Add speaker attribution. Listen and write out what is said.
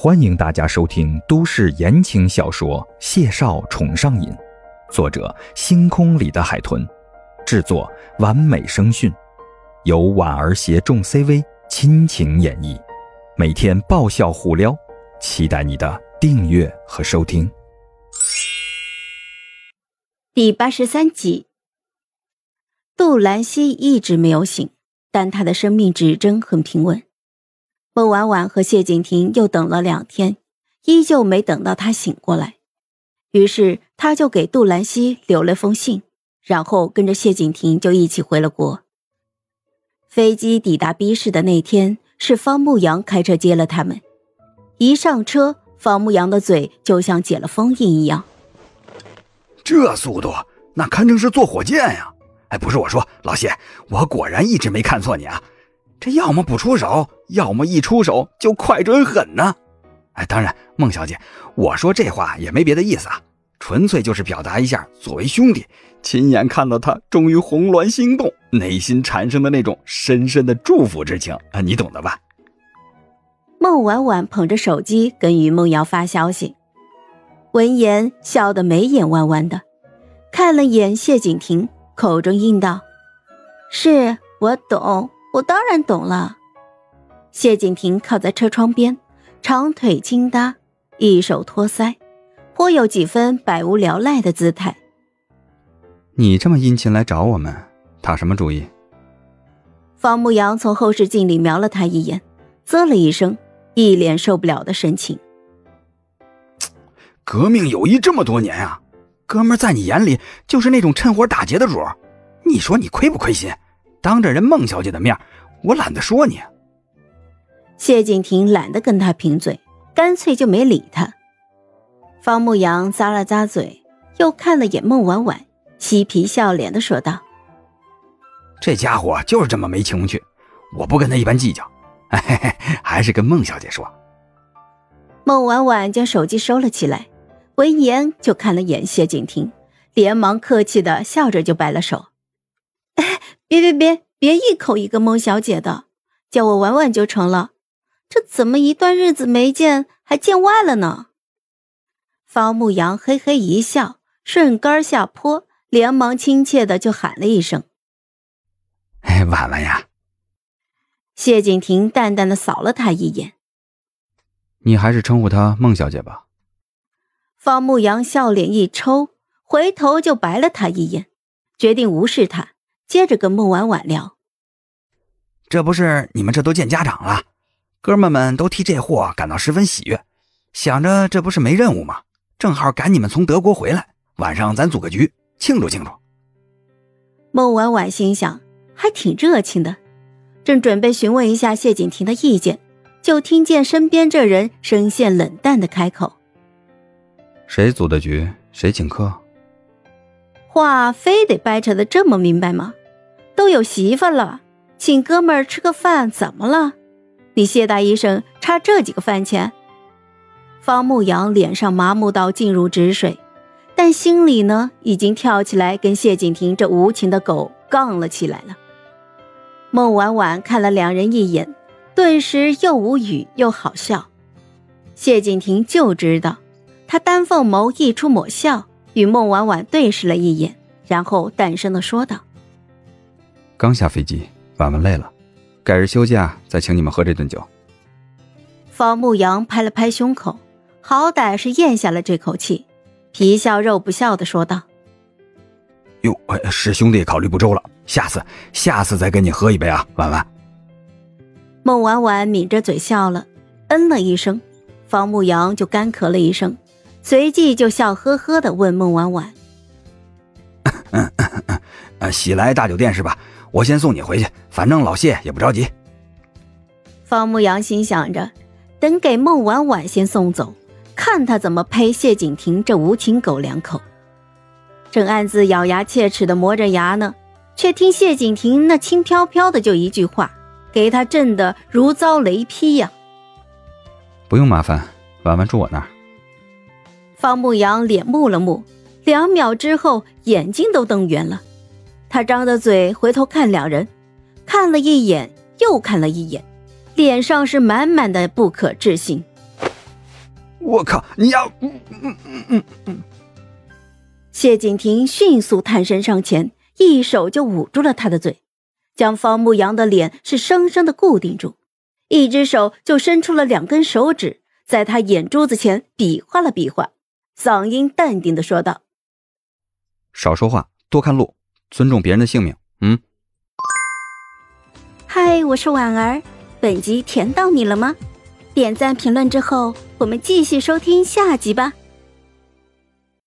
Speaker 1: 欢迎大家收听都市言情小说《谢少宠上瘾》，作者：星空里的海豚，制作：完美声讯，由婉儿携众 CV 亲情演绎，每天爆笑互撩，期待你的订阅和收听。
Speaker 2: 第八十三集，杜兰西一直没有醒，但他的生命指征很平稳。孟婉婉和谢景亭又等了两天，依旧没等到他醒过来，于是他就给杜兰西留了封信，然后跟着谢景亭就一起回了国。飞机抵达 B 市的那天，是方牧阳开车接了他们。一上车，方牧阳的嘴就像解了封印一样。
Speaker 3: 这速度，那堪称是坐火箭呀！哎，不是我说，老谢，我果然一直没看错你啊。这要么不出手，要么一出手就快准狠呢。哎，当然，孟小姐，我说这话也没别的意思啊，纯粹就是表达一下作为兄弟，亲眼看到他终于红鸾心动，内心产生的那种深深的祝福之情啊，你懂的吧？
Speaker 2: 孟婉婉捧着手机跟于梦瑶发消息，闻言笑得眉眼弯弯的，看了眼谢景亭，口中应道：“是我懂。”我当然懂了。谢景亭靠在车窗边，长腿轻搭，一手托腮，颇有几分百无聊赖的姿态。
Speaker 1: 你这么殷勤来找我们，打什么主意？
Speaker 2: 方牧阳从后视镜里瞄了他一眼，啧了一声，一脸受不了的神情。
Speaker 3: 革命友谊这么多年啊，哥们在你眼里就是那种趁火打劫的主你说你亏不亏心？当着人孟小姐的面，我懒得说你。
Speaker 2: 谢景亭懒得跟他贫嘴，干脆就没理他。方牧阳咂了咂嘴，又看了眼孟婉婉，嬉皮笑脸的说道：“
Speaker 3: 这家伙就是这么没情趣，我不跟他一般计较。还是跟孟小姐说。”
Speaker 2: 孟婉婉将手机收了起来，闻言就看了眼谢景亭，连忙客气的笑着就摆了手。别别别别一口一个孟小姐的，叫我婉婉就成了。这怎么一段日子没见，还见外了呢？方牧阳嘿嘿一笑，顺杆下坡，连忙亲切的就喊了一声：“
Speaker 3: 哎，婉婉呀。”
Speaker 2: 谢景亭淡淡的扫了他一眼：“
Speaker 1: 你还是称呼她孟小姐吧。”
Speaker 2: 方牧阳笑脸一抽，回头就白了他一眼，决定无视他。接着跟孟婉婉聊，
Speaker 3: 这不是你们这都见家长了，哥们们都替这货感到十分喜悦，想着这不是没任务吗？正好赶你们从德国回来，晚上咱组个局庆祝庆祝。
Speaker 2: 孟婉婉心想，还挺热情的，正准备询问一下谢景亭的意见，就听见身边这人声线冷淡的开口：“
Speaker 1: 谁组的局，谁请客。”
Speaker 2: 话非得掰扯的这么明白吗？都有媳妇了，请哥们儿吃个饭怎么了？你谢大医生差这几个饭钱？方牧阳脸上麻木到静如止水，但心里呢已经跳起来跟谢景亭这无情的狗杠了起来了。孟婉婉看了两人一眼，顿时又无语又好笑。谢景亭就知道，他丹凤眸溢出抹笑。与孟婉婉对视了一眼，然后淡声的说道：“
Speaker 1: 刚下飞机，婉婉累了，改日休假再请你们喝这顿酒。”
Speaker 2: 方牧阳拍了拍胸口，好歹是咽下了这口气，皮笑肉不笑的说道：“
Speaker 3: 哟，是兄弟考虑不周了，下次下次再跟你喝一杯啊，婉婉。”
Speaker 2: 孟婉婉抿着嘴笑了，嗯了一声，方牧阳就干咳了一声。随即就笑呵呵的问孟婉婉：“
Speaker 3: 喜来大酒店是吧？我先送你回去，反正老谢也不着急。”
Speaker 2: 方牧阳心想着，等给孟婉婉先送走，看他怎么呸谢景亭这无情狗两口。正暗自咬牙切齿的磨着牙呢，却听谢景亭那轻飘飘的就一句话，给他震得如遭雷劈呀！
Speaker 1: 不用麻烦，婉婉住我那儿。
Speaker 2: 方牧阳脸木了木，两秒之后眼睛都瞪圆了。他张着嘴回头看两人，看了一眼又看了一眼，脸上是满满的不可置信。
Speaker 3: 我靠，你要……嗯嗯嗯嗯嗯。
Speaker 2: 谢景亭迅速探身上前，一手就捂住了他的嘴，将方牧阳的脸是生生的固定住，一只手就伸出了两根手指，在他眼珠子前比划了比划，嗓音淡定的说道：“
Speaker 3: 少说话，多看路，尊重别人的性命。”嗯。
Speaker 2: 嗨，我是婉儿，本集甜到你了吗？点赞评论之后，我们继续收听下集吧。